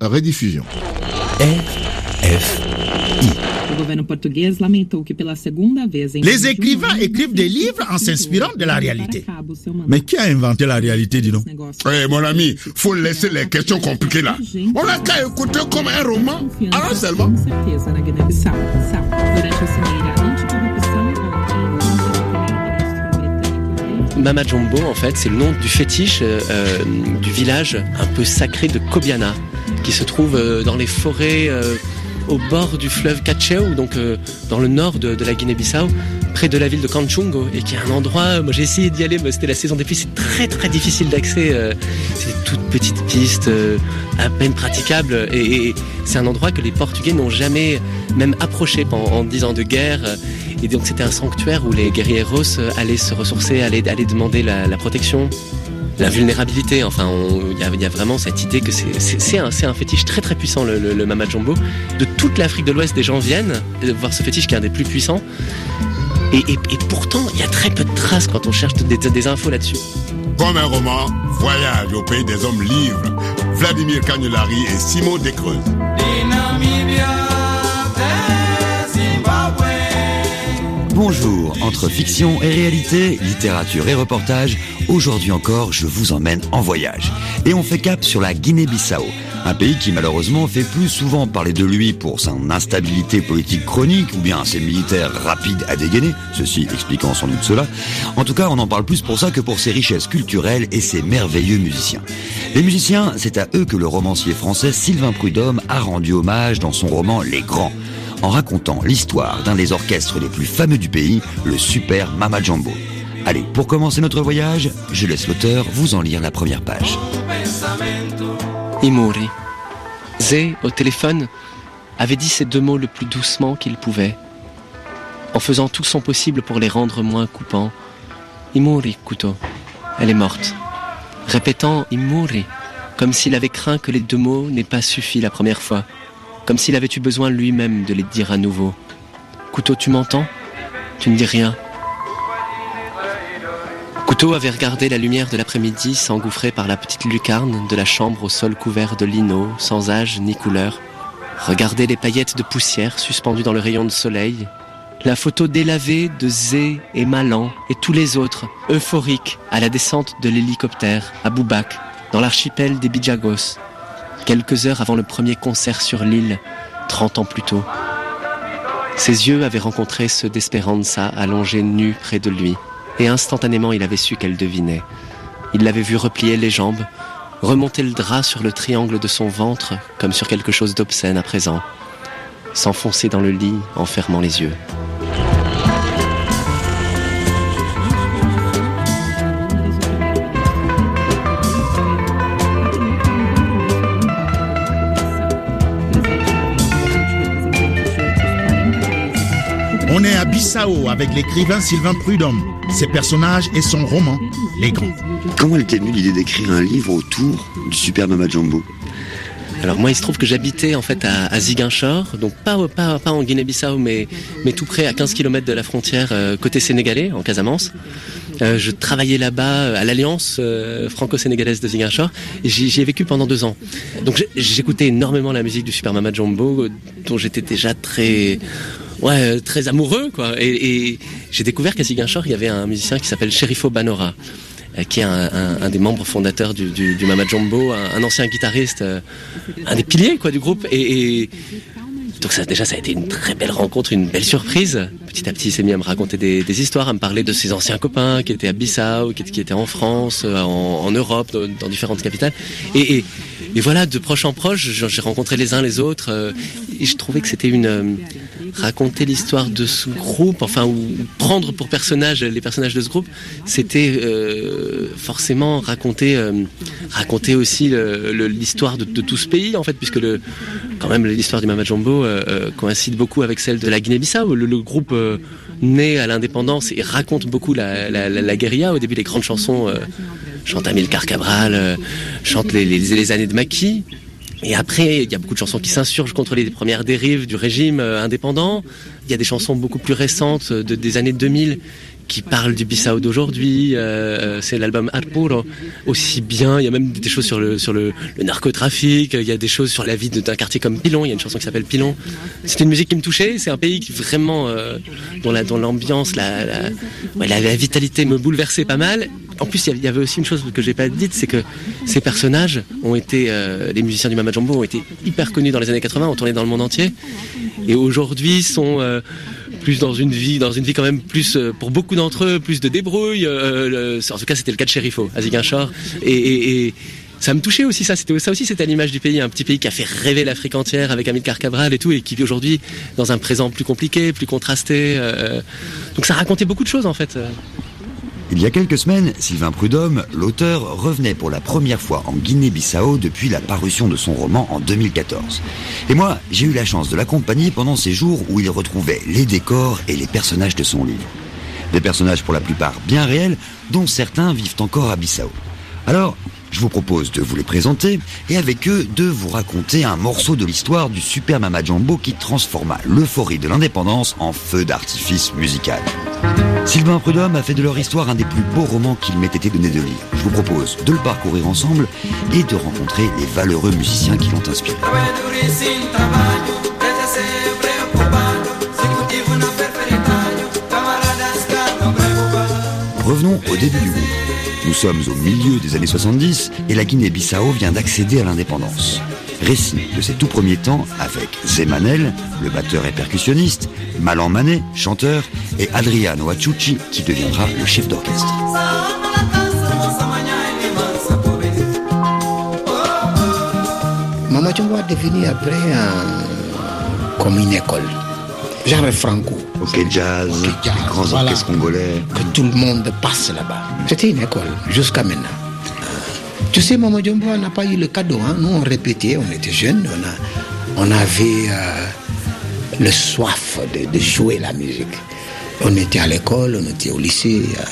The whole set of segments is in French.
rediffusion. Les écrivains écrivent des livres en s'inspirant de la réalité. Mais qui a inventé la réalité, dis donc? Eh, mon ami, faut laisser les questions compliquées là. On a qu'à écouter comme un roman. Alors seulement. Mama Jumbo, en fait, c'est le nom du fétiche euh, euh, du village un peu sacré de Kobiana, qui se trouve euh, dans les forêts euh, au bord du fleuve Cacheu, donc euh, dans le nord de, la Guinée-Bissau, près de la ville de Kanchungo, et qui est un endroit, moi j'ai essayé d'y aller, mais c'était la saison des pluies, c'est très très difficile d'accès, c'est petites pistes, euh, à peine praticables, et, c'est un endroit que les Portugais n'ont jamais même approché en dix ans de guerre, et donc c'était un sanctuaire où les guerrieros allaient se ressourcer, allaient, allaient demander la protection la vulnérabilité. Enfin, il y, a- il y a vraiment cette idée que c'est- un, fétiche très très puissant, le, le, le Mama Jumbo. De toute l'Afrique de l'Ouest, des gens viennent voir ce fétiche qui est un des plus puissants. Et, et- et pourtant, il y a très peu de traces quand on cherche des, des infos là-dessus. Comme un roman, Voyage au pays des hommes livres. Vladimir Cagnolari et Simon Descreuses. Bonjour, entre fiction et réalité, littérature et reportage, aujourd'hui encore, je vous emmène en voyage. Et on fait cap sur la Guinée-Bissau, un pays qui malheureusement fait plus souvent parler de lui pour son instabilité politique chronique ou bien ses militaires rapides à dégainer, ceci expliquant sans doute cela. En tout cas, on en parle plus pour ça que pour ses richesses culturelles et ses merveilleux musiciens. Les musiciens, c'est à eux que le romancier français Sylvain Prudhomme a rendu hommage dans son roman Les Grands en racontant l'histoire d'un des orchestres les plus fameux du pays, le Super Mama Jumbo. Allez, pour commencer notre voyage, je laisse l'auteur vous en lire la première page. Imuri. Zé, au téléphone, avait dit ces deux mots le plus doucement qu'il pouvait, en faisant tout son possible pour les rendre moins coupants. Imuri, Kuto. Elle est morte. Répétant Imuri, comme s'il avait craint que les deux mots n'aient pas suffi la première fois, comme s'il avait eu besoin lui-même de les dire à nouveau. Couteau, tu m'entends? Tu ne dis rien. Couteau avait regardé la lumière de l'après-midi s'engouffrer par la petite lucarne de la chambre au sol couvert de lino, sans âge ni couleur. Regardé les paillettes de poussière suspendues dans le rayon de soleil. La photo délavée de Zé et Malan et tous les autres, euphoriques, à la descente de l'hélicoptère à Boubac, dans l'archipel des Bijagos. Quelques heures avant le premier concert sur l'île, 30 ans plus tôt. Ses yeux avaient rencontré ceux d'Esperanza allongés nus près de lui et instantanément il avait su qu'elle devinait. Il l'avait vu replier les jambes, remonter le drap sur le triangle de son ventre comme sur quelque chose d'obscène à présent, s'enfoncer dans le lit en fermant les yeux. Avec l'écrivain Sylvain Prudhomme, ses personnages et son roman, Les Grands. Comment elle était venue l'idée d'écrire un livre autour du Super Mama Jumbo? Alors moi, il se trouve que j'habitais en fait à, à Ziguinchor, donc pas, pas, pas en Guinée-Bissau, mais, mais tout près, à 15 km de la frontière, euh, côté sénégalais, en Casamance. Euh, je travaillais là-bas euh, à l'Alliance euh, franco-sénégalaise de Ziguinchor, j'y ai vécu pendant deux ans. Donc j'écoutais énormément la musique du Super Mama Jumbo, euh, dont j'étais déjà très... Ouais, très amoureux, quoi. Et, et j'ai découvert qu'à Ziguinchor, il y avait un musicien qui s'appelle Sherifo Banora, qui est un, un- un des membres fondateurs du, du, du Mama Jumbo, un, ancien guitariste, un des piliers quoi du groupe. Et, et donc ça, déjà, ça a été une très belle rencontre, une belle surprise. Petit à petit, il s'est mis à me raconter des, des histoires, à me parler de ses anciens copains qui étaient à Bissau, qui, étaient en France, euh, en, Europe, dans, différentes capitales. Et, et, et voilà, de proche en proche, j'ai rencontré les uns les autres. euh, et je trouvais que c'était une euh, raconter l'histoire de ce groupe, enfin ou prendre pour personnage les personnages de ce groupe, c'était euh, forcément raconter euh, aussi l'histoire de, tout ce pays en fait, puisque quand même l'histoire du Mama Jumbo euh, coïncide beaucoup avec celle de la Guinée-Bissau. Le, le groupe né à l'indépendance et raconte beaucoup la, la, la, la guérilla. Au début, les grandes chansons euh, chante Amilcar Cabral, chante les, les, les années de Maquis. Et après, il y a beaucoup de chansons qui s'insurgent contre les premières dérives du régime euh, indépendant. Il y a des chansons beaucoup plus récentes euh, de, des années 2000 qui parle du Bissau d'aujourd'hui. c'est l'album Arpuro, aussi bien. Il y a même des choses sur le sur le, narcotrafic. Il y a des choses sur la vie d'un quartier comme Pilon. Il y a une chanson qui s'appelle Pilon. C'était une musique qui me touchait. C'est un pays qui vraiment dont la l'ambiance, la la, la vitalité me bouleversait pas mal en plus, il y avait aussi une chose que j'ai pas dite, c'est que ces personnages ont été, euh, les musiciens du Mama Jumbo ont été hyper connus dans les années 80, ont tourné dans le monde entier, et aujourd'hui sont euh, plus dans une vie, dans une vie quand même plus, euh, pour beaucoup d'entre eux, plus de débrouille. en tout cas, c'était le cas de Sherifo, à Ziguinchor, et, et, ça me touchait aussi ça. C'était ça aussi, c'était l'image du pays, un petit pays qui a fait rêver l'Afrique entière avec Amilcar Cabral et tout, et qui vit aujourd'hui dans un présent plus compliqué, plus contrasté. donc ça racontait beaucoup de choses en fait. Il y a quelques semaines, Sylvain Prudhomme, l'auteur, revenait pour la première fois en Guinée-Bissau depuis la parution de son roman en 2014. Et moi, j'ai eu la chance de l'accompagner pendant ces jours où il retrouvait les décors et les personnages de son livre. Des personnages pour la plupart bien réels, dont certains vivent encore à Bissau. Alors, je vous propose de vous les présenter et avec eux de vous raconter un morceau de l'histoire du Super Mama Jumbo qui transforma l'euphorie de l'indépendance en feu d'artifice musical. Sylvain Prudhomme a fait de leur histoire un des plus beaux romans qu'il m'ait été donné de lire. Je vous propose de le parcourir ensemble et de rencontrer les valeureux musiciens qui l'ont inspiré. Revenons au début du groupe. Nous sommes au milieu des années 70 et la Guinée-Bissau vient d'accéder à l'indépendance. Récit de ses tout premiers temps avec Zemanel, le batteur et percussionniste, Malan Mané, chanteur, et Adriano Achucci qui deviendra le chef d'orchestre. Mama Chumbo a défini après comme une école. Genre franco. Ok jazz, grands orchestres congolais. Que tout le monde passe là-bas. C'était une école jusqu'à maintenant. Tu sais, Maman Jumbo n'a pas eu le cadeau. Hein. Nous, on répétait, on était jeunes, on, a, on avait euh, le soif de, jouer la musique. On était à l'école, on était au lycée. Euh,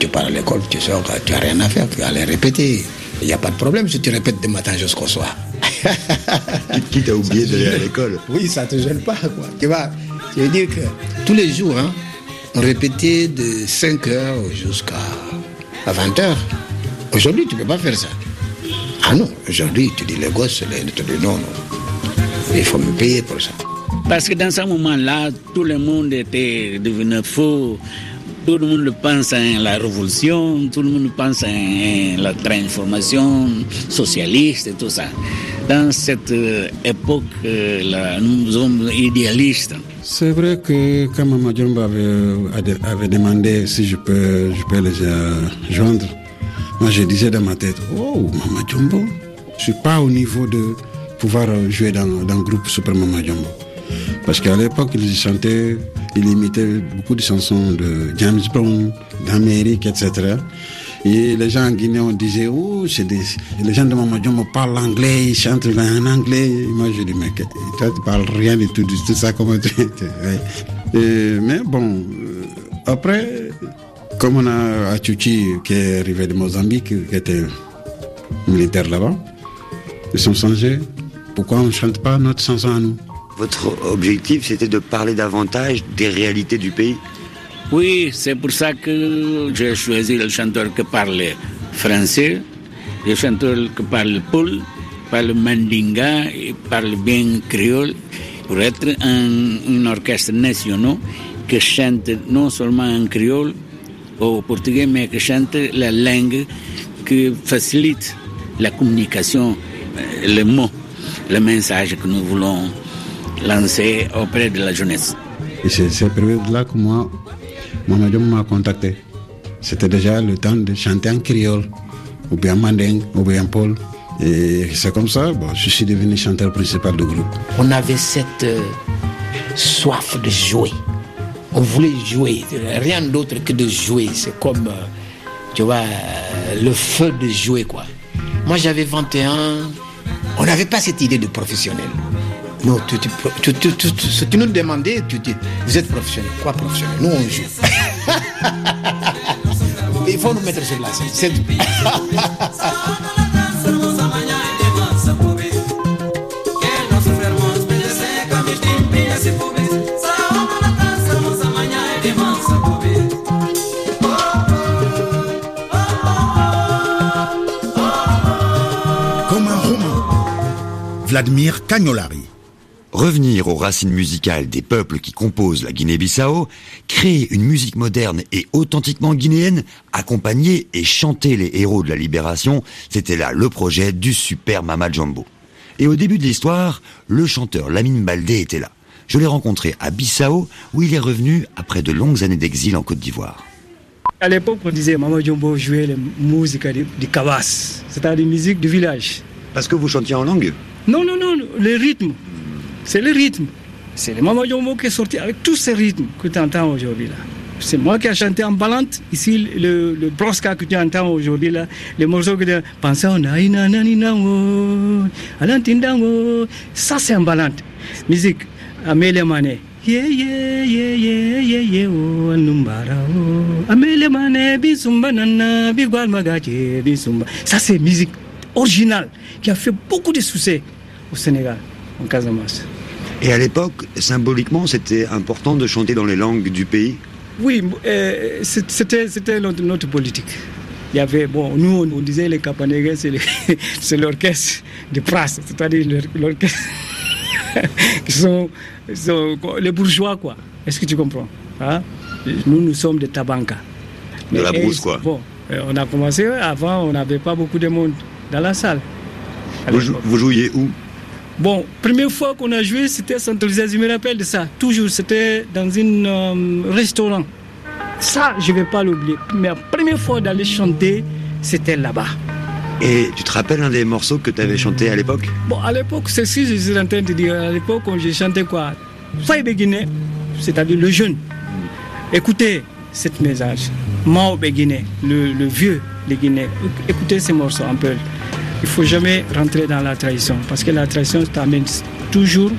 tu pars à l'école, tu sors, tu n'as rien à faire, tu allais répéter. Il n'y a pas de problème si tu répètes de matin jusqu'au soir. qui t'a oublié d'aller à l'école? Oui, ça ne te gêne pas. Quoi. Tu vois, je veux dire que tous les jours, hein, on répétait de 5h jusqu'à 20h. Aujourd'hui, tu ne peux pas faire ça. Ah non, aujourd'hui, tu dis les gosses, ils te disent non, non. Il faut me payer pour ça. Parce que dans ce moment-là, tout le monde était devenu faux. Tout le monde pense à la révolution, tout le monde pense à la transformation socialiste et tout ça. Dans cette euh, époque, euh, là, nous sommes idéalistes. C'est vrai que quand Mama Jumbo avait, avait, demandé si je peux, je peux les euh, joindre, moi, je disais dans ma tête, oh, Mama Jumbo, je suis pas au niveau de pouvoir jouer dans, dans le groupe Super Mama Jumbo. Parce qu'à l'époque, ils chantaient, ils imitaient beaucoup de chansons de James Brown, d'Amérique, etc. Et les gens en Guinée, on disait, oh, c'est des, les gens de Mama Jumbo parlent anglais, ils chantent en anglais. Moi, je dis, mais toi, tu parles rien de tout, tout ça, comment tu, Mais bon, euh, après, comme on a Achuchi qui est arrivé de Mozambique, qui était militaire là-bas, ils sont changés. Pourquoi on ne chante pas notre chanson à nous? Votre objectif, c'était de parler davantage des réalités du pays? Oui, c'est pour ça que j'ai choisi le chanteur qui parle français, le chanteur qui parle poule, parle mandinga, et parle bien créole, pour être un, un orchestre national qui chante non seulement en créole, au portugais, mais que chante la langue qui facilite la communication, euh, les mots, le message que nous voulons lancer auprès de la jeunesse. Et c'est cette période-là que moi, Mamadou m'a contacté. C'était déjà le temps de chanter en créole, ou bien manding, ou bien paul. Et c'est comme ça, bon, je suis devenu chanteur principal du groupe. On avait cette euh, soif de jouer on voulait jouer, rien d'autre que de jouer. C'est comme, euh, tu vois, euh, le feu de jouer, quoi. Moi, j'avais 21, on n'avait pas cette idée de professionnel. Non, tu, tu, tu, tu nous demandais, tu dis, vous êtes professionnel. Quoi professionnel? Nous, on joue. Il faut nous mettre sur la scène. Vladimir Cagnolari. Revenir aux racines musicales des peuples qui composent la Guinée-Bissau, créer une musique moderne et authentiquement guinéenne, accompagner et chanter les héros de la libération, c'était là le projet du super Mama Jumbo. Et au début de l'histoire, le chanteur Lamine Baldé était là. Je l'ai rencontré à Bissau, où il est revenu après de longues années d'exil en Côte d'Ivoire. À l'époque, on disait Mama Jumbo jouait la musique du, du c'est-à-dire la musique du village. Parce que vous chantiez en langue? Non, non, non, le rythme. C'est le rythme. C'est le Mama Jumbo qui est sorti avec tous ces rythmes que tu entends aujourd'hui là. C'est moi qui ai chanté en balante. Ici, le, le brosca que tu entends aujourd'hui, là, les morceaux que tu Ça, c'est en balante. Musique, Amélie Mané. Yeah, yeah, yeah, yeah, yeah, yeah, oh, numbara, oh. Amélie Mané, bisumba, nana, magache, bisumba. Ça, c'est musique originale qui a fait beaucoup de succès au Sénégal, en Casamance. Et à l'époque, symboliquement, c'était important de chanter dans les langues du pays? Oui, euh, c'était, c'était notre, notre politique. Il y avait, bon, nous, on disait les Capanégais, c'est, l'orchestre de Pras, c'est-à-dire l'or- l'orchestre sont, sont les bourgeois, quoi. Est-ce que tu comprends hein? Nous, nous sommes des Tabanka. De la brousse, quoi. Bon, euh, on a commencé, avant, on n'avait pas beaucoup de monde dans la salle. Vous, jou- l'époque. vous jouiez où? Bon, première fois qu'on a joué, c'était à Centralisé, je me rappelle de ça. Toujours, c'était dans un euh, restaurant. Ça, je ne vais pas l'oublier. Mais la première fois d'aller chanter, c'était là-bas. Et tu te rappelles un des morceaux que tu avais chanté à l'époque? Bon, à l'époque, c'est ce que je suis en train de dire. À l'époque, j'ai chanté quoi? Faye Béguiné, c'est-à-dire le jeune. Écoutez cette message. Mao Béguiné, le, le vieux Guinéens. Écoutez ces morceaux un peu. Il faut jamais rentrer dans la trahison parce que la trahison t'amène toujours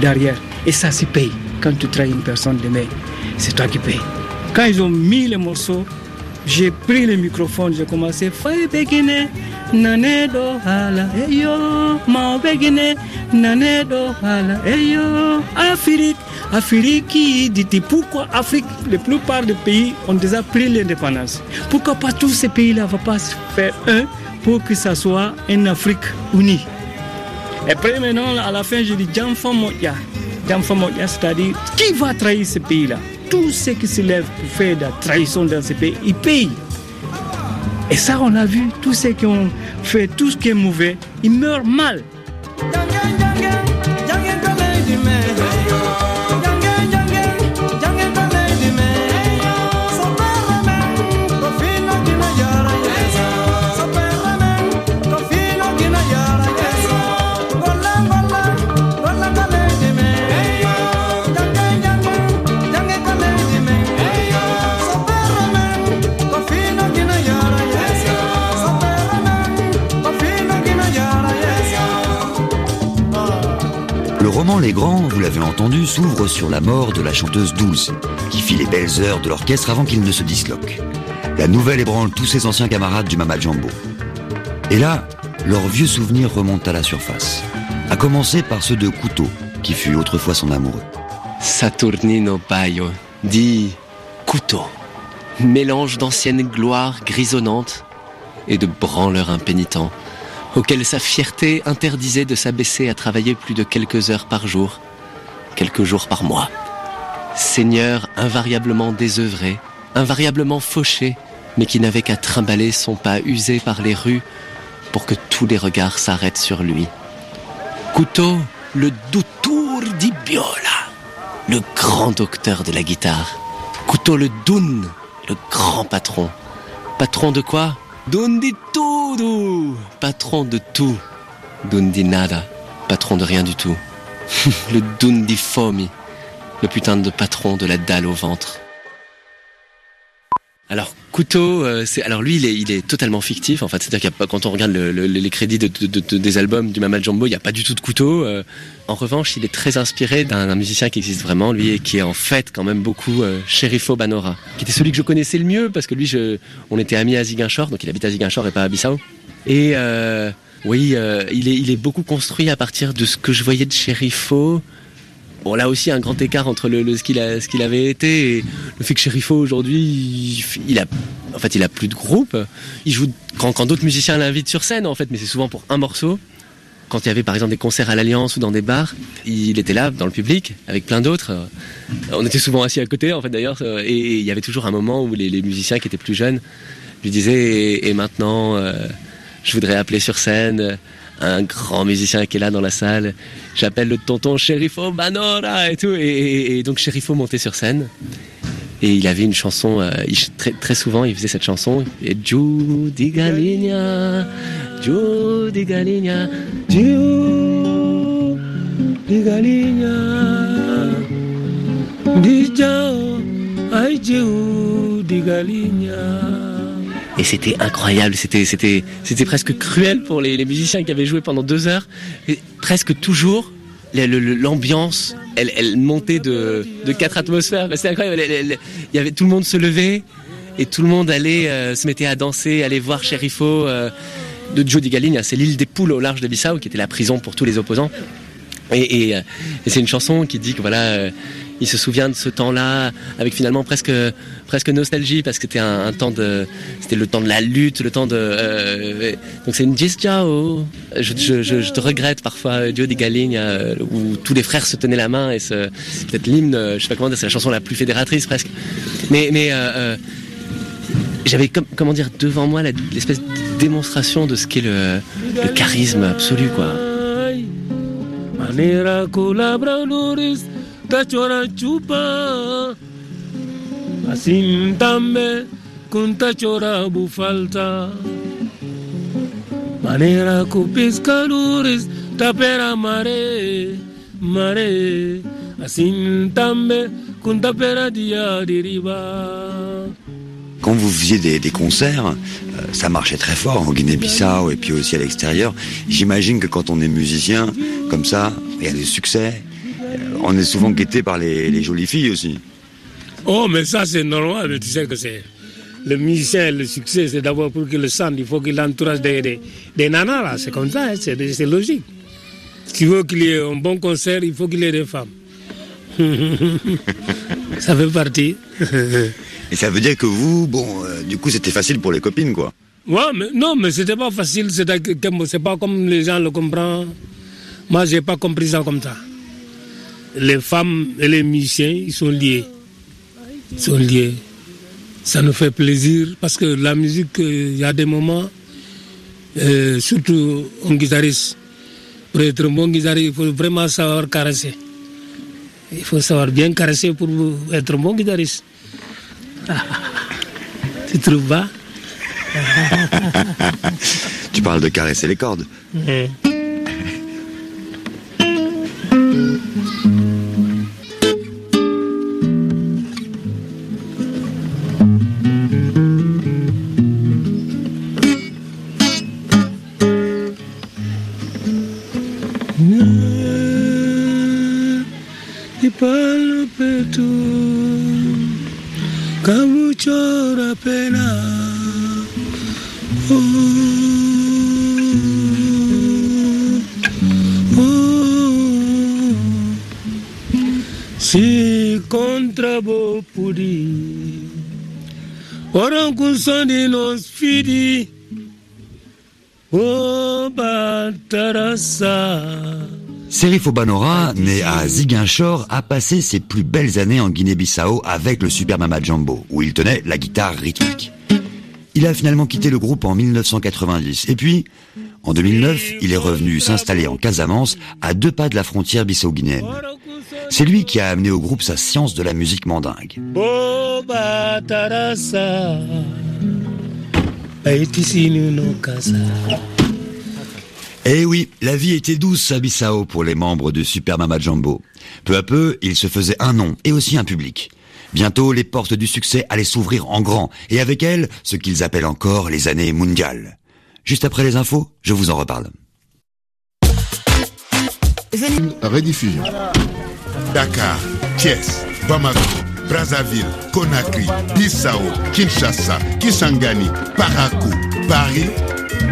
derrière. Et ça se paye. Quand tu trahis une personne demain, c'est toi qui payes. Quand ils ont mis les morceaux, j'ai pris le microphone, j'ai commencé Afrique, Afrique pourquoi Afrique, la plupart des pays ont déjà pris l'indépendance. Pourquoi pas tous ces pays-là ne vont pas se faire un pour que ça soit une Afrique unie Et après maintenant, à la fin, je dis. Jamfa Moya, c'est-à-dire qui va trahir ce pays-là? Tous ceux qui se lèvent pour faire de la trahison dans ce pays, ils payent. Et ça, on a vu, tous ceux qui ont fait tout ce qui est mauvais, ils meurent mal. Le roman Les Grands, vous l'avez entendu, s'ouvre sur la mort de la chanteuse Douce, qui fit les belles heures de l'orchestre avant qu'il ne se disloque. La nouvelle ébranle tous ses anciens camarades du Mama Jumbo. Et là, leurs vieux souvenirs remontent à la surface. À commencer par ceux de Couteau, qui fut autrefois son amoureux. Saturnino Paio, dit couteau. Mélange d'anciennes gloires grisonnantes et de branleurs impénitents, auxquels sa fierté interdisait de s'abaisser à travailler plus de quelques heures par jour, quelques jours par mois. Seigneur invariablement désœuvré, invariablement fauché, mais qui n'avait qu'à trimballer son pas usé par les rues pour que tous les regards s'arrêtent sur lui. Couteau, le doutour di Biola, le grand docteur de la guitare. Couteau le Dun, le grand patron. Patron de quoi? Di todo, patron de tout. Dun di nada, patron de rien du tout. le Dun di Fomi, le putain de patron de la dalle au ventre. Alors Couteau, euh, c'est alors lui il est, il est totalement fictif en fait, c'est-à-dire qu'il pas quand on regarde le- le- les crédits de, de- de- des albums du Mama Jumbo, il n'y a pas du tout de Couteau. euh. en revanche, il est très inspiré d'un d'un musicien qui existe vraiment, lui et qui est en fait quand même beaucoup euh, Sherifo Banora, qui était celui que je connaissais le mieux parce que lui, je, on était amis à Ziguinchor, donc il habite à Ziguinchor et pas à Bissau. Et euh, oui, euh, il est il est beaucoup construit à partir de ce que je voyais de Sherifo. Bon, là aussi, un grand écart entre le, ce qu'il avait été et le fait que Sherifo aujourd'hui, il, a, en fait, plus de groupe. Il joue quand, d'autres musiciens l'invitent sur scène, en fait, mais c'est souvent pour un morceau. quand il y avait par exemple des concerts à l'Alliance ou dans des bars, il était là dans le public avec plein d'autres. On était souvent assis à côté en fait d'ailleurs et il y avait toujours un moment où les, musiciens qui étaient plus jeunes lui disaient et, maintenant euh, je voudrais appeler sur scène un grand musicien qui est là dans la salle. J'appelle le tonton Sherifo Banora et tout et, donc Sherifo montait sur scène et il avait une chanson, euh, très, souvent il faisait cette chanson, et Judy Galigna, Judy Galigna, Judy Galigna, Judy Galigna. Et c'était incroyable, c'était, presque cruel pour les, musiciens qui avaient joué pendant deux heures. Et presque toujours, l'ambiance, elle, montait de, quatre atmosphères. C'était incroyable. Il y avait tout le monde se levait et tout le monde allait euh, se mettait à danser, aller voir Sherifo euh, de Joe Galine. C'est l'île des poules au large de Bissau qui était la prison pour tous les opposants. Euh, et c'est une chanson qui dit que voilà il se souvient de ce temps-là avec finalement presque presque nostalgie parce que c'était un, temps de c'était le temps de la lutte, le temps de euh, donc c'est une Ciao. Je, je, je, te regrette parfois Dio di Galigna euh, où tous les frères se tenaient la main et c'est peut-être l'hymne, je sais pas comment dire, c'est la chanson la plus fédératrice presque. Mais mais euh, j'avais comme, comment dire devant moi l'espèce de démonstration de ce qu'est le, le charisme absolu quoi. Manera culabra luris tachora chupa. Asintambe kun tachora bufalta. Manera kupiska luris tapera mare mare. Asintambe kun tapera dia diriba. Quand vous faisiez des, concerts, euh, ça marchait très fort en Guinée-Bissau et puis aussi à l'extérieur. J'imagine que quand on est musicien, comme ça, il y a des succès, on est souvent guetté par les, jolies filles aussi. Oh, mais ça c'est normal, tu sais que c'est le musicien, le succès, c'est d'abord pour qu'il le sente, il faut qu'il entourage des, des, nanas là, c'est comme ça, hein, c'est logique. Si veut qu'il y ait un bon concert, il faut qu'il y ait des femmes. ça fait partie. Et ça veut dire que vous, bon, euh, du coup, c'était facile pour les copines, quoi. Ouais, mais non, mais c'était pas facile, c'est pas comme les gens le comprennent. Moi, j'ai pas compris ça comme ça les femmes et les musiciens, ils sont liés. Ils sont liés. Ça nous fait plaisir parce que la musique, euh, il y a des moments, euh, surtout un guitariste, pour être un bon guitariste, il faut vraiment savoir caresser. Il faut savoir bien caresser pour être un bon guitariste. tu trouves pas? Tu parles de caresser les cordes. Serif Obanora, né à Ziguinchor, a passé ses plus belles années en Guinée-Bissau avec le Super Mama Jumbo, où il tenait la guitare rythmique. Il a finalement quitté le groupe en 1990. Et puis, en 2009, il est revenu s'installer en Casamance, à deux pas de la frontière bissau-guinéenne. C'est lui qui a amené au groupe sa science de la musique mandingue. Eh oui, la vie était douce à Bissau pour les membres de Super Mama Jumbo. Peu à peu, il se faisait un nom et aussi un public. Bientôt, les portes du succès allaient s'ouvrir en grand, et avec elles, ce qu'ils appellent encore les années mondiales. Juste après les infos, je vous en reparle. Rediffusion. Dakar, Thiès, Bamako, Brazzaville, Conakry, Bissau, Kinshasa, Kisangani, Parakou, Paris,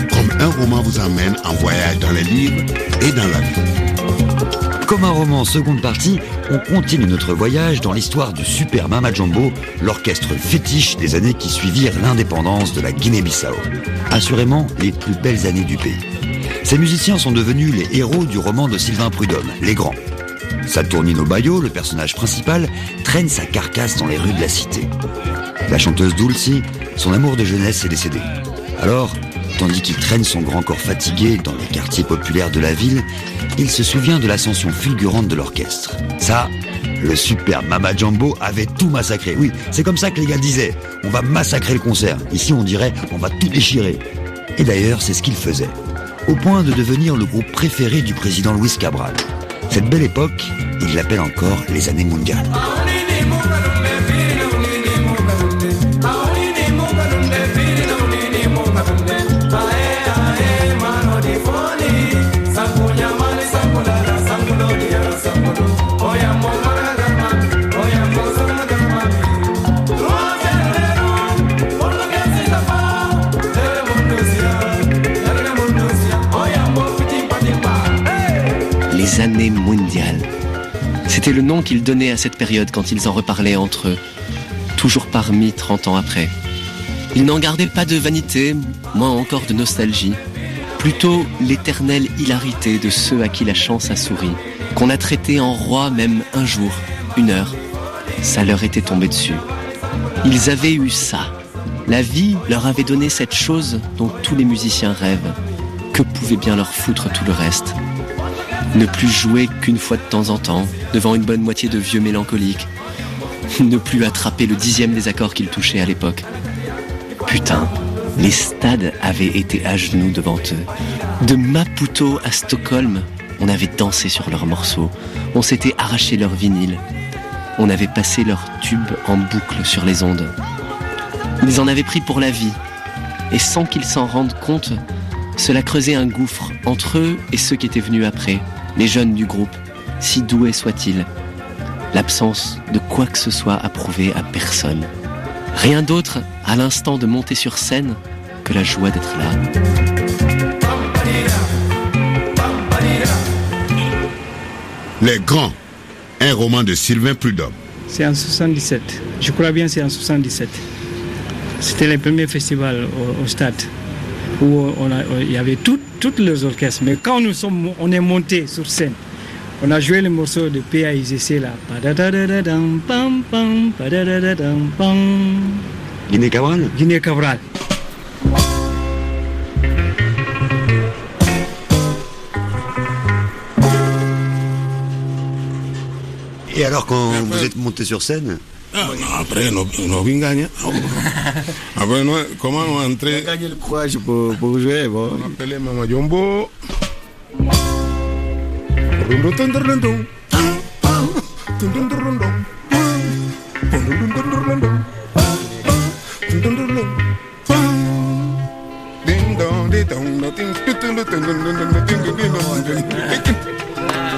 comme un roman vous emmène en voyage dans les livres et dans la. Comme un roman seconde partie, on continue notre voyage dans l'histoire du Super Mama Jumbo, l'orchestre fétiche des années qui suivirent l'indépendance de la Guinée-Bissau. Assurément les plus belles années du pays. Ces musiciens sont devenus les héros du roman de Sylvain Prudhomme, Les Grands. Saturnino Bayo, le personnage principal, traîne sa carcasse dans les rues de la cité. La chanteuse Dulcie, son amour de jeunesse est décédé. Alors, tandis qu'il traîne son grand corps fatigué dans les quartiers populaires de la ville, il se souvient de l'ascension fulgurante de l'orchestre. Ça, le super Mama Jumbo avait tout massacré. Oui, c'est comme ça que les gars disaient. On va massacrer le concert. Ici, on dirait, on va tout déchirer. Et d'ailleurs, c'est ce qu'il faisait. Au point de devenir le groupe préféré du président Luis Cabral. Cette belle époque, il l'appelle encore les années mondiales. C'était le nom qu'ils donnaient à cette période quand ils en reparlaient entre eux, toujours parmi 30 ans après. Ils n'en gardaient pas de vanité, moins encore de nostalgie, plutôt l'éternelle hilarité de ceux à qui la chance a souri, qu'on a traité en roi même un jour, une heure. Ça leur était tombé dessus. Ils avaient eu ça. La vie leur avait donné cette chose dont tous les musiciens rêvent. Que pouvait bien leur foutre tout le reste Ne plus jouer qu'une fois de temps en temps, devant une bonne moitié de vieux mélancoliques. Ne plus attraper le dixième des accords qu'ils touchaient à l'époque. Putain, les stades avaient été à genoux devant eux. De Maputo à Stockholm, on avait dansé sur leurs morceaux. On s'était arraché leurs vinyles. On avait passé leurs tubes en boucle sur les ondes. Ils en avaient pris pour la vie. Et sans qu'ils s'en rendent compte, cela creusait un gouffre entre eux et ceux qui étaient venus après, les jeunes du groupe, si doués soient-ils. L'absence de quoi que ce soit approuvé à personne. Rien d'autre, à l'instant de monter sur scène, que la joie d'être là. Les Grands, un roman de Sylvain Prudhomme. C'est en 77. Je crois bien c'est en 77. C'était le premier festival au, au stade où il y avait tout- toutes les orchestres. Mais quand nous sommes, on est monté sur scène, on a joué le morceau de PAIGC là. Guinée Cabral Guinée Cabral. Et alors, quand vous êtes monté sur scène, Ah, non, après, nos, nos vingagne. Après, nous, comment on entrait gagné le courage pour, pour jouer. Bon. On appelait Mama Jumbo.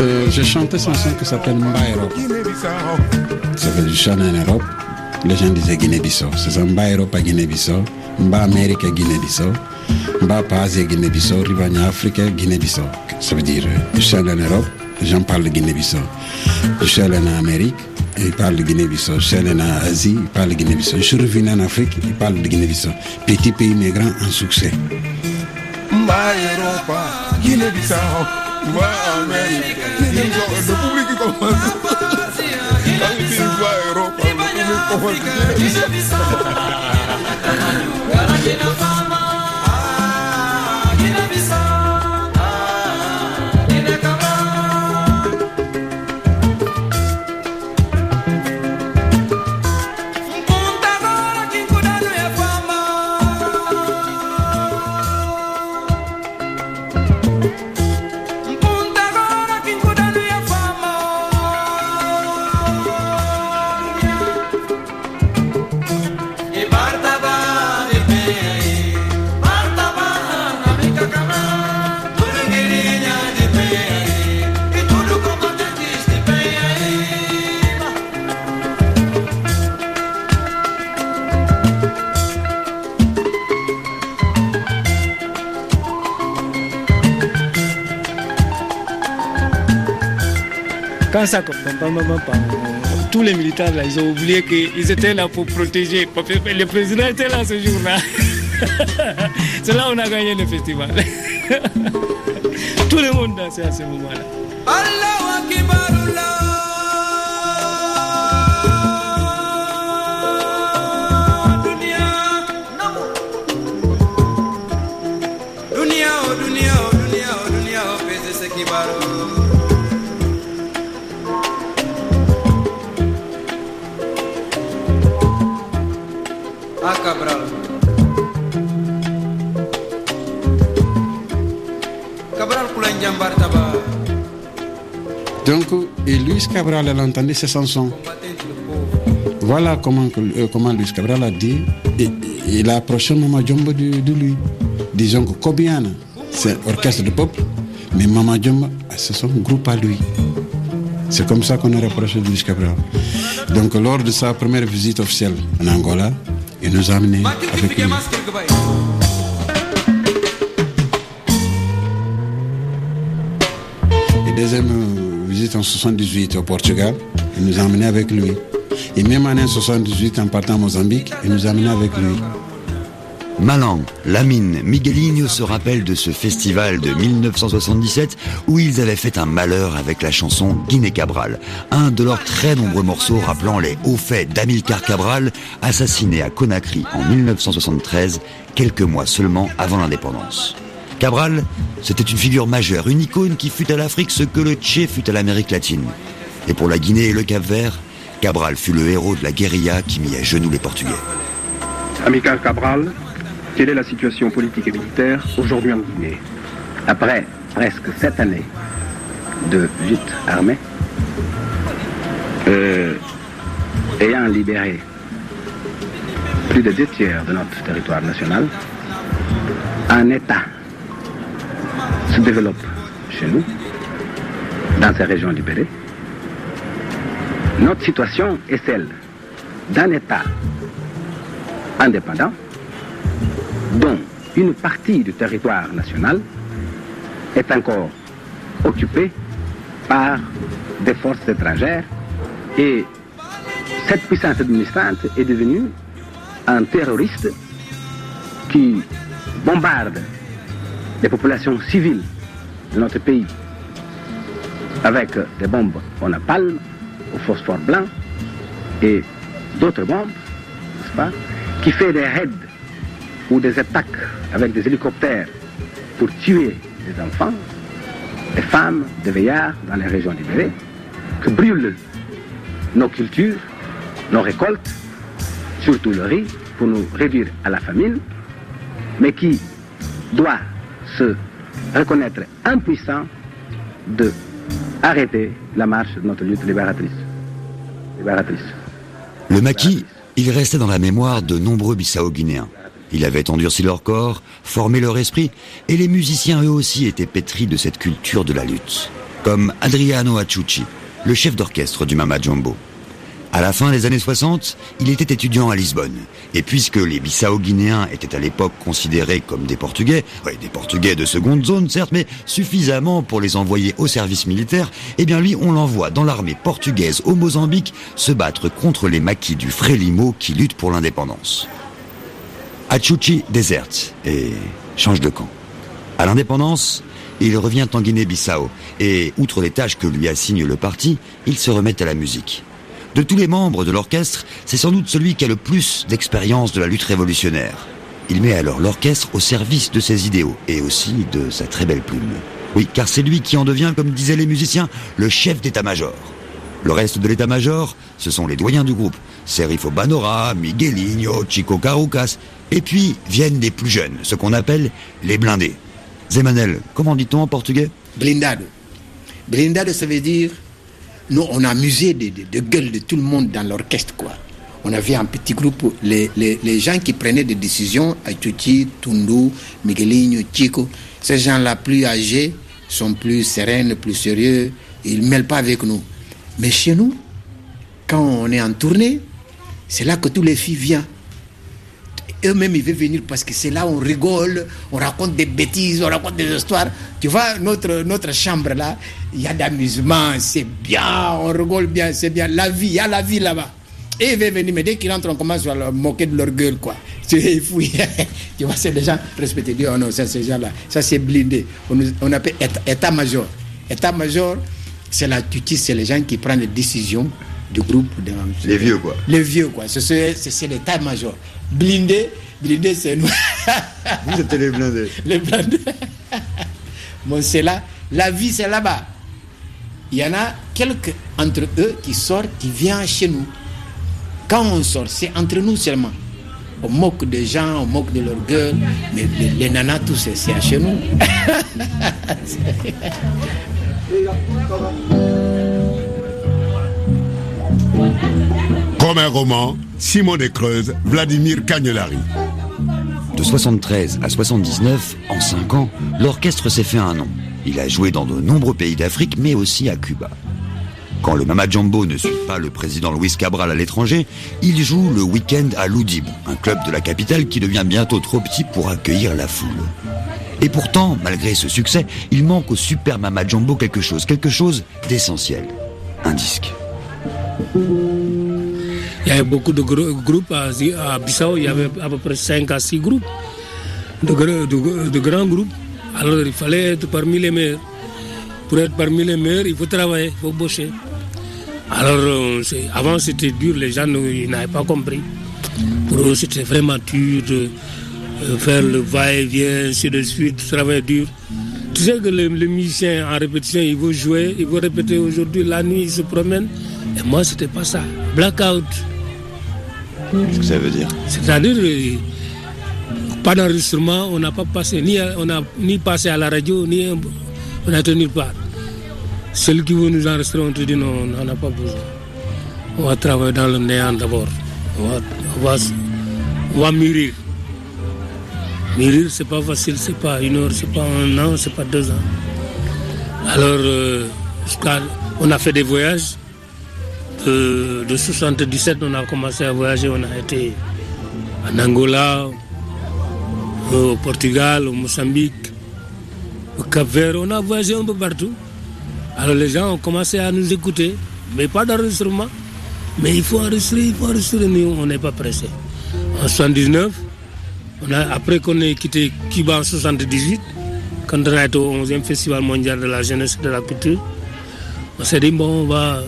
Euh, J'ai chanté cette chanson qui s'appelle Mba Europe. Ça veut dire chanter en Europe. Les gens disaient Guinée-Bissau. C'est ça, Mba Europe à Guinée-Bissau. Mba Amérique à Guinée-Bissau. Mba Paz à Guinée-Bissau. Rivania Afrique à Guinée-Bissau. Ça veut dire, euh, je suis allé en Europe, les gens parlent de Guinée-Bissau. Je allé en Amérique, ils parlent de Guinée-Bissau. Je suis en Asie, ils parlent de Guinée-Bissau. Je suis revenu en Afrique, ils parlent de Guinée-Bissau. Petit pays, mais grand en succès. Guinée-Bissau, Mba Amérique, Guinée-Bissau, République commence. Quand il dit Mba Europa, République commence. Ça tous les militaires là, ils ont oublié qu'ils étaient là pour protéger. Le président était là ce jour-là. C'est là qu'on a gagné le festival. Tout le monde dansait à ce moment-là. Cabral Donc, et Luis Cabral, elle entendait ces chansons. Voilà comment, euh, comment Luis Cabral a dit. Et, il a approché Mama Jumbo de, lui. Disons que Kobiana, c'est orchestre de pop, mais Mama Jumbo, c'est son groupe à lui. C'est comme ça qu'on est rapproché Luis Cabral. Donc, lors de sa première visite officielle en Angola, il nous a amenés avec lui. Et deuxième euh, visite en 78 au Portugal, il nous a emmenés avec lui. Et même année en 78, en partant à Mozambique, il nous a emmenés avec lui. Malang, Lamine, Miguelinho se rappellent de ce festival de 1977 où ils avaient fait un malheur avec la chanson Guinée Cabral, un de leurs très nombreux morceaux rappelant les hauts faits d'Amilcar Cabral, assassiné à Conakry en 1973, quelques mois seulement avant l'indépendance. Cabral, c'était une figure majeure, une icône qui fut à l'Afrique ce que le Tché fut à l'Amérique latine. Et pour la Guinée et le Cap-Vert, Cabral fut le héros de la guérilla qui mit à genoux les Portugais. Amical Cabral, quelle est la situation politique et militaire aujourd'hui en Guinée Après presque sept années de lutte armée, euh, ayant libéré plus de deux tiers de notre territoire national, un État se développe chez nous, dans ces régions libérées. Notre situation est celle d'un État indépendant dont une partie du territoire national est encore occupée par des forces étrangères et cette puissance administrante est devenue un terroriste qui bombarde les populations civiles de notre pays avec des bombes au napalm, au phosphore blanc et d'autres bombes, n'est-ce pas, qui fait des raids ou des attaques avec des hélicoptères pour tuer des enfants, des femmes, des veillards dans les régions libérées, que brûlent nos cultures, nos récoltes, surtout le riz, pour nous réduire à la famine, mais qui doit se reconnaître impuissant de arrêter la marche de notre lutte libératrice. libératrice. Le maquis, il restait dans la mémoire de nombreux Bissau-Guinéens. Il avait endurci leur corps, formé leur esprit, et les musiciens eux aussi étaient pétris de cette culture de la lutte. Comme Adriano Aciucci, le chef d'orchestre du Mama Jumbo. À la fin des années 60, il était étudiant à Lisbonne. Et puisque les Bissau-Guinéens étaient à l'époque considérés comme des Portugais, des Portugais de seconde zone certes, mais suffisamment pour les envoyer au service militaire, eh bien lui, on l'envoie dans l'armée portugaise au Mozambique se battre contre les maquis du Frélimo qui luttent pour l'indépendance. Achuchi déserte et change de camp. À l'indépendance, il revient en Guinée-Bissau et, outre les tâches que lui assigne le parti, il se remet à la musique. De tous les membres de l'orchestre, c'est sans doute celui qui a le plus d'expérience de la lutte révolutionnaire. Il met alors l'orchestre au service de ses idéaux et aussi de sa très belle plume. Oui, car c'est lui qui en devient, comme disaient les musiciens, le chef d'état-major. Le reste de l'état-major, ce sont les doyens du groupe, Serifo Banora, Miguelinho, Chico Carucas, et puis viennent les plus jeunes, ce qu'on appelle les blindés. Zemanel, comment dit-on en portugais? Blindado. Blindado, ça veut dire, nous, on a amusé de, de, gueule de tout le monde dans l'orchestre, quoi. On avait un petit groupe, les, les, les gens qui prenaient des décisions, Aituti, Tundu, Miguelinho, Chico, ces gens-là plus âgés sont plus sereins, plus sérieux, ils ne mêlent pas avec nous. Mais chez nous, quand on est en tournée, c'est là que tous les filles viennent. Eux-mêmes, ils veulent venir parce que c'est là où on rigole, on raconte des bêtises, on raconte des histoires. Tu vois, notre, notre chambre là, il y a d'amusement, c'est bien, on rigole bien, c'est bien. La vie, il y a la vie là-bas. Et ils veulent venir, mais dès qu'ils rentrent, on commence à leur moquer de leur gueule, quoi. tu tu vois, c'est des gens respectés. Oh non, ça, ces gens-là, ça c'est blindé. On, on appelle état- état-major. État-major, c'est la tutie, c'est les gens qui prennent les décisions du groupe. de- Les vieux, quoi. Les vieux, quoi. C'est l'état-major. Blindé, blindé, c'est nous. Vous êtes les blindés. les blindés. bon, c'est là. La vie, c'est là-bas. Il y en a quelques entre eux qui sortent, qui viennent chez nous. Quand on sort, c'est entre nous seulement. On moque des gens, on moque de leur gueule, mais les, les nanas, tout c'est chez nous. Un roman, Simon de Creuse, Vladimir Cagnolari. De 73 à 79, en 5 ans, l'orchestre s'est fait un nom. Il a joué dans de nombreux pays d'Afrique, mais aussi à Cuba. Quand le Mama Jumbo ne suit pas le président Luis Cabral à l'étranger, il joue le week-end à Loudib, un club de la capitale qui devient bientôt trop petit pour accueillir la foule. Et pourtant, malgré ce succès, il manque au Super Mama Jumbo quelque chose, quelque chose d'essentiel. Un disque. Il y avait beaucoup de gro- groupes à, Bissau, il y avait à peu près 5 à 6 groupes, de, gr- de- de grands groupes. Alors il fallait être parmi les meilleurs. Pour être parmi les meilleurs, il faut travailler, il faut bosser. Alors avant c'était dur, les gens n'avaient pas compris. Pour eux c'était vraiment dur de euh, faire le va-et-vient, ainsi de suite, travailler dur. Tu sais que le, le musicien en répétition, il veut jouer, il veut répéter aujourd'hui, la nuit il se promène. Et moi c'était pas ça. Blackout. C'est-à-dire, euh, pas d'enregistrement, on n'a pas passé, ni, à- on n'a ni passé à la radio, ni on n'a tenu part. Celui qui veut nous enregistrer, on te dit non, on n'en a pas besoin. On va travailler dans le néant d'abord. On va, on va, mûrir. Mûrir, c'est pas facile, c'est pas une heure, c'est pas un an, c'est pas deux ans. Alors, euh, on a fait des voyages. De, de 77, on a commencé à voyager. On a été en Angola, au Portugal, au Mozambique, au Cap-Vert. On a voyagé un peu partout. Alors les gens ont commencé à nous écouter, mais pas d'enregistrement. Mais il faut enregistrer, il faut enregistrer. Nous, on n'est pas pressé. En 79, on a, après qu'on ait quitté Cuba en 78, quand on a été au 11e Festival mondial de la jeunesse et de la culture, on s'est dit, bon, on va,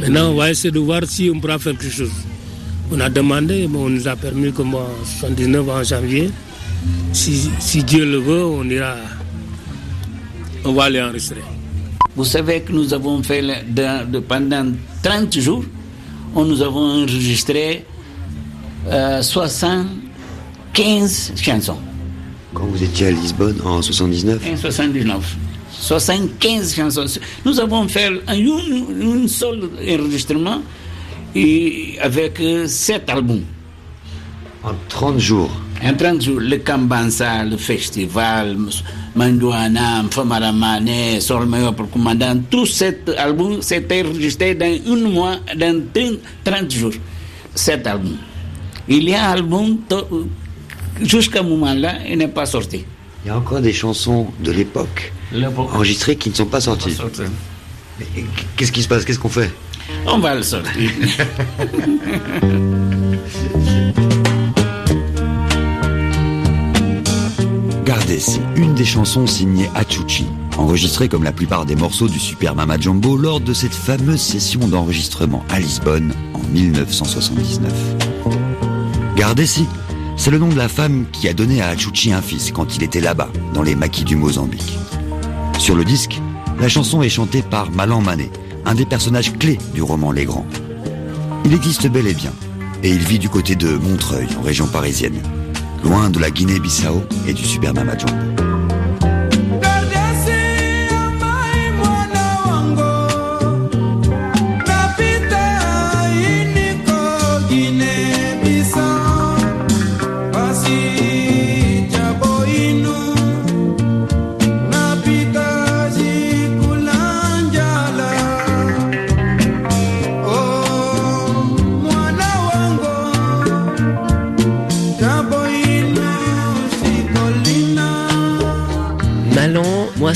maintenant, on va essayer de voir si on pourra faire quelque chose. On a demandé, bon, on nous a permis que moi, en 79, en janvier, si, si Dieu le veut, on ira, on va aller enregistrer. Vous savez que nous avons fait le- de- de- pendant 30 jours, on, nous avons enregistré euh, 75 chansons. Quand vous étiez à Lisbonne en 79 En 79. 75 chansons. Nous avons fait un, seul enregistrement et avec 7 albums. En 30 jours En 30 jours, le Kambansa, le festival, Mandouana, Mfamaramane, Solmeyo pour commandant, tout cet album s'est enregistré dans un mois, dans 30 30 jours. Cet album. Il y a un album, jusqu'à ce moment-là, il n'est pas sorti. Il y a encore des chansons de l'époque enregistrées qui ne sont pas sorties. Qu'est-ce qui se passe? Qu'est-ce qu'on fait? On va le sortir. Gardez-si, une des chansons signée Achuchi, enregistrée comme la plupart des morceaux du Super Mama Jumbo lors de cette fameuse session d'enregistrement à Lisbonne en 1979. Gardez-si, c'est le nom de la femme qui a donné à Achuchi un fils quand il était là-bas, dans les maquis du Mozambique. Sur le disque, la chanson est chantée par Malan Mané, un des personnages clés du roman Les Grands. Il existe bel et bien, et il vit du côté de Montreuil, en région parisienne, loin de la Guinée-Bissau et du Super.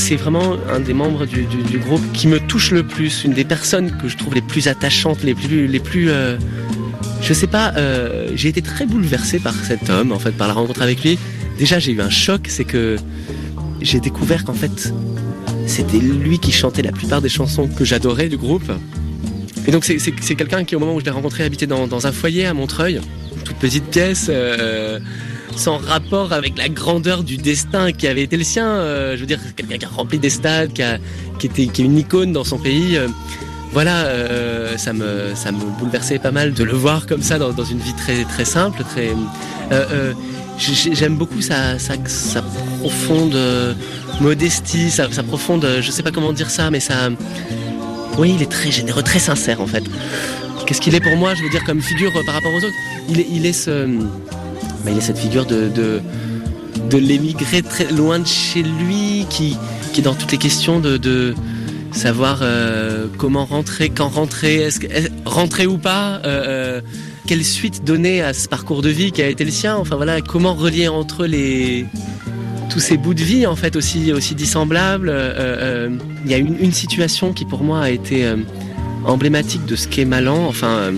C'est vraiment un des membres du, groupe qui me touche le plus, une des personnes que je trouve les plus attachantes, les plus, les plus, euh, je sais pas, euh, j'ai été très bouleversé par cet homme, en fait, par la rencontre avec lui. Déjà, j'ai eu un choc, c'est que j'ai découvert qu'en fait, c'était lui qui chantait la plupart des chansons que j'adorais du groupe. Et donc, c'est quelqu'un qui, au moment où je l'ai rencontré, habitait dans, un foyer à Montreuil, une toute petite pièce. Euh, sans rapport avec la grandeur du destin qui avait été le sien. Euh, je veux dire, quelqu'un qui a rempli des stades, qui, a, qui, était, qui est une icône dans son pays. Euh, voilà, euh, ça me ça me bouleversait pas mal de le voir comme ça dans, dans une vie très très simple, très. J'aime beaucoup sa, sa, sa profonde modestie, sa, sa, profonde, je sais pas comment dire ça, mais ça, oui, il est très généreux, très sincère en fait. Qu'est-ce qu'il est pour moi, je veux dire, comme figure par rapport aux autres? Il est, il est ce il est cette figure de, de, l'émigré très loin de chez lui, qui, qui est dans toutes les questions de, savoir euh, comment rentrer, quand rentrer, est-ce rentrer ou pas, euh, euh, quelle suite donner à ce parcours de vie qui a été le sien. Enfin voilà, comment relier entre les tous ces bouts de vie en fait aussi aussi dissemblables. Il y a une, une, situation qui pour moi a été emblématique de ce qu'est Malan. Enfin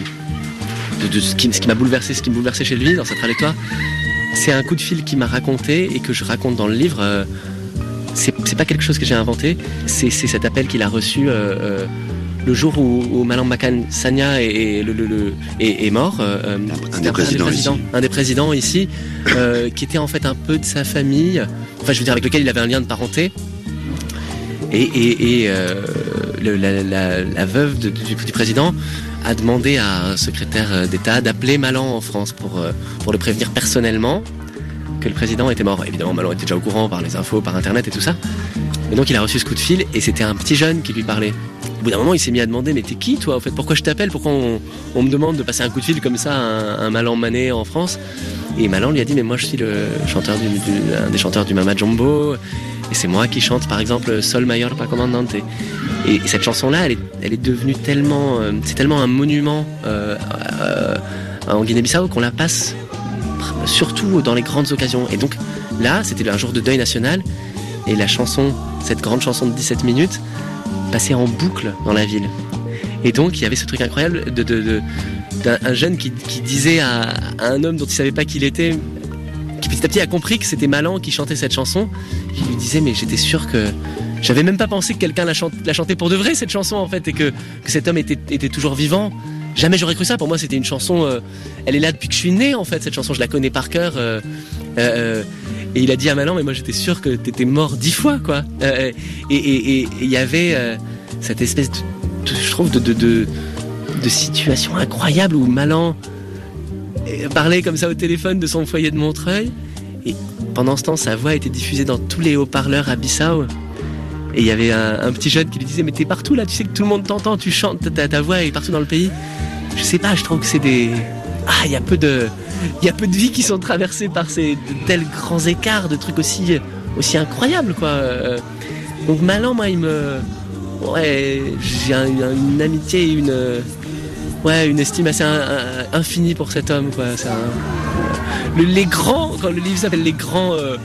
de, ce qui, m'a bouleversé, ce qui me bouleversait chez lui dans sa trajectoire. C'est un coup de fil qu'il m'a raconté et que je raconte dans le livre. Euh, c'est pas quelque chose que j'ai inventé, c'est cet appel qu'il a reçu euh, euh, le jour où, Malang Makan Sanya est, est, mort. un, des présidents ici. un des présidents ici, qui était en fait un peu de sa famille, enfin je veux dire avec lequel il avait un lien de parenté. Et, la, veuve du, du président a demandé à un secrétaire euh, d'État d'appeler Malan en France pour, euh, pour le prévenir personnellement que le président était mort. Évidemment, Malan était déjà au courant par les infos, par Internet et tout ça. Et donc il a reçu ce coup de fil et c'était un petit jeune qui lui parlait. Au bout d'un moment, il s'est mis à demander Mais t'es qui toi En fait, pourquoi je t'appelle? Pourquoi on, me demande de passer un coup de fil comme ça à un, Malan Mané en France? Et Malan lui a dit Mais moi je suis le chanteur du, un des chanteurs du Mama Jumbo et c'est moi qui chante par exemple Sol Mayor Pa Comandante. Et cette chanson-là, elle est, elle est devenue tellement, euh, c'est tellement un monument euh, euh, en Guinée-Bissau qu'on la passe surtout dans les grandes occasions. Et donc là, c'était un jour de deuil national et la chanson, cette grande chanson de 17 minutes, passait en boucle dans la ville. Et donc il y avait ce truc incroyable de, d'un jeune qui, disait à, un homme dont il savait pas qui il était, qui petit à petit a compris que c'était Malan qui chantait cette chanson. Il lui disait mais j'étais sûr que j'avais même pas pensé que quelqu'un la, chantait pour de vrai cette chanson en fait et que, cet homme était, toujours vivant. Jamais j'aurais cru ça. Pour moi, c'était une chanson. Euh, elle est là depuis que je suis né en fait. Cette chanson, je la connais par cœur. Euh, euh, et il a dit à Malan, mais moi j'étais sûr que t'étais mort dix fois quoi. et il y avait cette espèce de, je trouve, de, situation incroyable où Malan parlait comme ça au téléphone de son foyer de Montreuil. Et pendant ce temps, sa voix était diffusée dans tous les haut-parleurs à Bissau. Et il y avait un, petit jeune qui lui disait Mais t'es partout là, tu sais que tout le monde t'entend, tu chantes, ta, ta voix est partout dans le pays. Je sais pas, je trouve que c'est des. Ah, il y a peu de. Il y a peu de vies qui sont traversées par ces tels grands écarts, de trucs aussi, aussi incroyables, quoi. Donc Malan, moi, il me. Ouais, j'ai une amitié une. Ouais, une estime assez infinie pour cet homme, quoi. les grands, quand le livre s'appelle Les grands. Euh,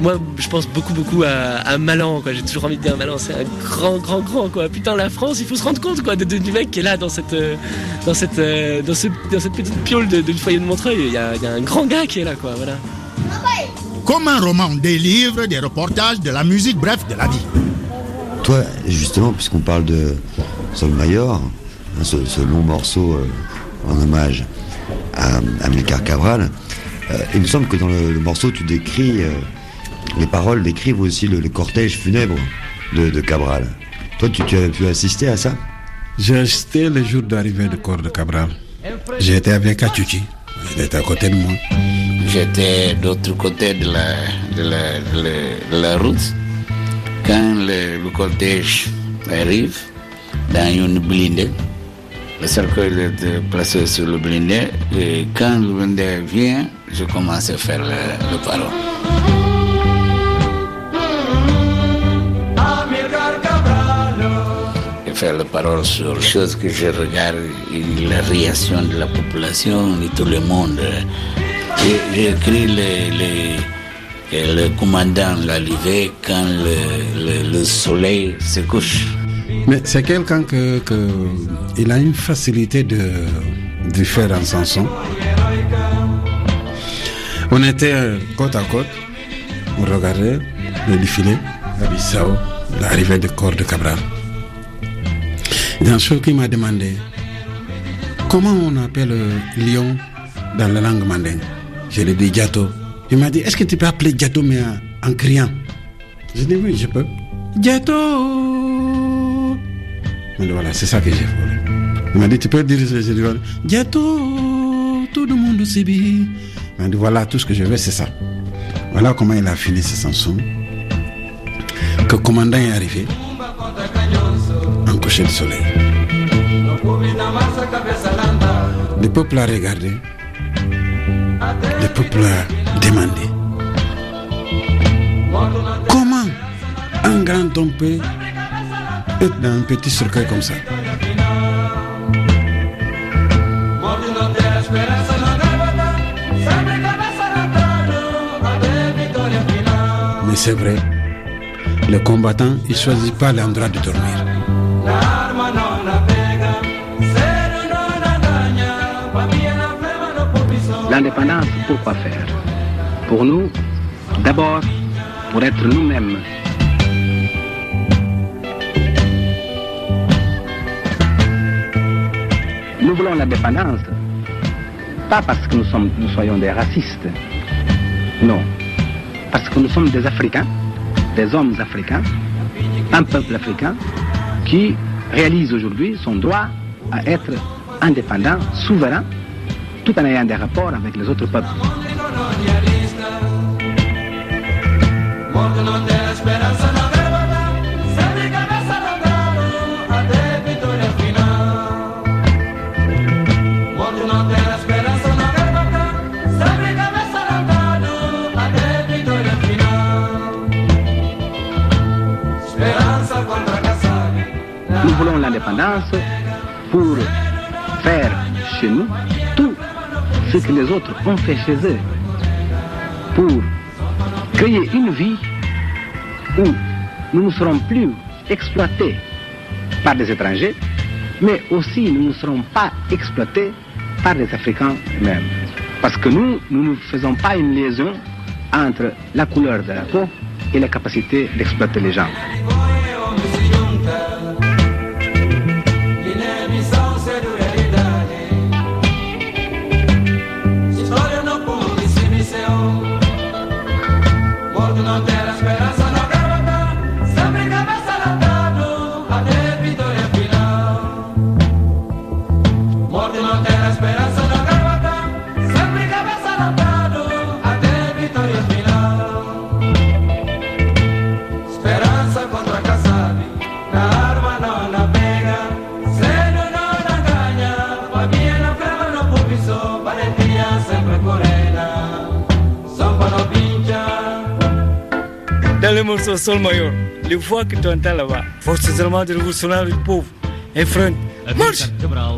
moi, je pense beaucoup, beaucoup à, à Malan, quoi. J'ai toujours envie de dire Malan, c'est un grand, grand, grand, quoi. Putain, la France, il faut se rendre compte, quoi, de, du mec qui est là dans cette, euh, dans cette, euh, dans, ce, dans cette petite piole de, foyer de Montreuil. Il y, a, il y, a, un grand gars qui est là, quoi, voilà. Comme un roman, des livres, des reportages, de la musique, bref, de la vie. Toi, justement, puisqu'on parle de Sol Mayor, hein, ce, long morceau euh, en hommage à Amilcar Cabral, il me semble que dans le, morceau, tu décris les paroles décrivent aussi le, cortège funèbre de, Cabral. Toi, tu, as pu assister à ça? J'ai assisté le jour d'arrivée du corps de Cabral. J'étais avec Achuchi. Il était à côté de moi. J'étais de l'autre côté de la, la, route. Quand le, cortège arrive dans une blindée, le cercueil est placé sur le blindé. Et quand le blindé vient, je commence à faire le, le parole. Faire la parole sur choses que je regarde, la réaction de la population et tout le monde. J'ai écrit le commandant l'arrivée quand le, soleil se couche. Mais c'est quelqu'un que, que, il a une facilité de, du fer en Sanson. On était euh, côte à côte, on regardait le défilé à Bissau, l'arrivée du corps de Cabral. A un chose qui m'a demandé comment on appelle lion dans la langue mandingue. Je lui ai dit Diato. Il m'a dit est-ce que tu peux appeler Diato mais en, criant? Je dis oui, je peux. Diato Il m'a dit voilà, c'est ça que j'ai voulu. Il m'a dit tu peux dire ça Je lui ai dit. Diato, tout le monde s'ébille. Il m'a dit voilà, tout ce que je veux, c'est ça. Voilà comment il a fini ce chanson. Que le commandant est arrivé coucher de soleil. Le peuple a regardé. Le peuple a demandé. Comment un grand homme peut dans un petit cercueil comme ça? Mais c'est vrai, le combattant, il ne choisit pas l'endroit de dormir. L'indépendance, pourquoi faire? Pour nous, d'abord, pour être nous-mêmes. Nous voulons l'indépendance, pas parce que nous, soyons des racistes, non, parce que nous sommes des Africains, des hommes africains, un peuple africain qui réalise aujourd'hui son droit à être indépendant, souverain, tout en ayant des rapports avec les autres. Nous voulons l'indépendance pour faire chez nous ce que les autres ont fait chez eux, pour créer une vie où nous ne serons plus exploités par des étrangers, mais aussi nous ne serons pas exploités par les Africains eux-mêmes. Parce que nous, nous ne faisons pas une liaison entre la couleur de la peau et la capacité d'exploiter les gens. Dans le morceau Sol Mayor, les voix que tu entends là-bas, forces armées révolutionnaires du pauvre, un front, marche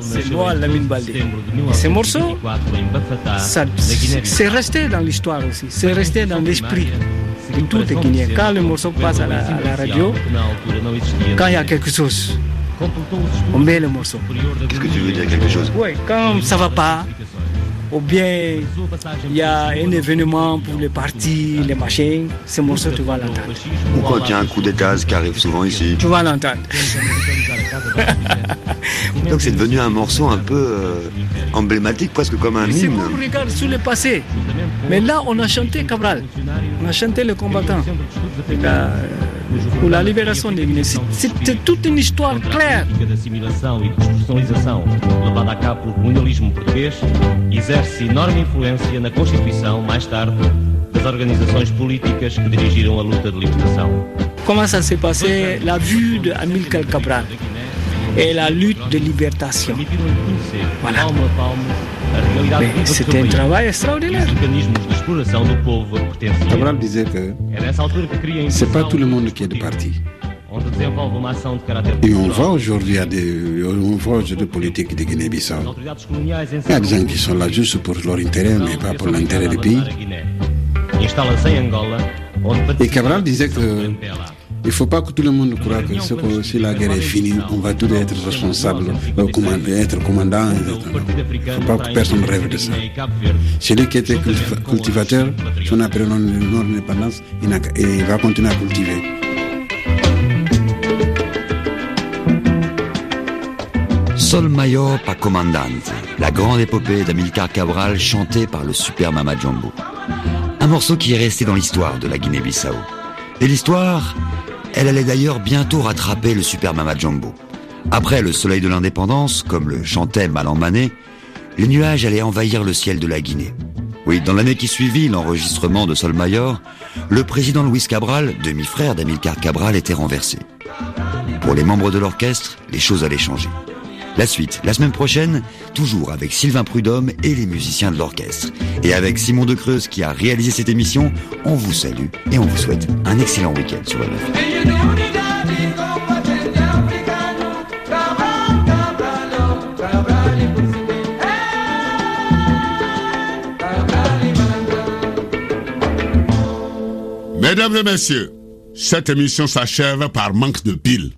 C'est moi, Lamine Baldé. Et ce morceau, ça- c'est resté dans l'histoire aussi, c'est resté dans l'esprit de tout les Guinéens. Quand le morceau passe à la, à la radio, quand il y a quelque chose, on met le morceau. Qu'est-ce que tu veux dire quelque chose? Oui, quand ça va pas, ou bien il y a un événement pour les partis, les machins, ce morceau, tu vas l'entendre. Ou quand il y a un coup d'état qui arrive souvent ici. Tu vas l'entendre. Donc c'est devenu un morceau un peu euh, emblématique, presque comme un Si hymne. vous regardez sur le passé, mais là on a chanté Cabral, on a chanté le combattant La- pour la libération des Guinéens. C'est- C'était toute une histoire claire. de assimilação e despersonalização levada a cabo pelo colonialismo português exerce enorme influência na constituição, mais tarde, das organizações políticas que dirigiram a luta de libertação. Comment ça s'est passé, la vue de Amilcar Cabral et la lutte de libération. Voilà. Mais c'était un travail extraordinaire. mecanismos de exploração do povo a que pertencia. Cabral disait que É nessa altura que cria a c'est pas tout le monde qui est de parti. onde desenvolve uma ação de caráter Et on voit aujourd'hui à des, on voit aujourd'hui politiques de Guinée-Bissau. Il y a des gens qui sont là juste pour leur intérêt, mais pas pour l'intérêt du pays. Et Cabral disait que Il ne faut pas que tout le monde croit que, si la guerre est finie, on va tous être responsable, être commandant. Il ne faut pas que personne rêve de ça. Celui qui était cultivateur, son après notre indépendance, il va continuer à cultiver. Sol Mayor pa Comandante, la grande épopée d'Amilcar Cabral chantée par le super Mama Jumbo. Un morceau qui est resté dans l'histoire de la Guinée-Bissau. Et l'histoire, elle allait d'ailleurs bientôt rattraper le super Mama Jumbo. Après le soleil de l'indépendance, comme le chantait Malan Mané, les nuages allaient envahir le ciel de la Guinée. Oui, dans l'année qui suivit l'enregistrement de Sol Mayor, le président Luis Cabral, demi-frère d'Amilcar Cabral, était renversé. Pour les membres de l'orchestre, les choses allaient changer. La suite, la semaine prochaine, toujours avec Sylvain Prudhomme et les musiciens de l'orchestre. Et avec Simon De Creuse qui a réalisé cette émission, on vous salue et on vous souhaite un excellent week-end sur RFI. Mesdames et messieurs, cette émission s'achève par manque de piles.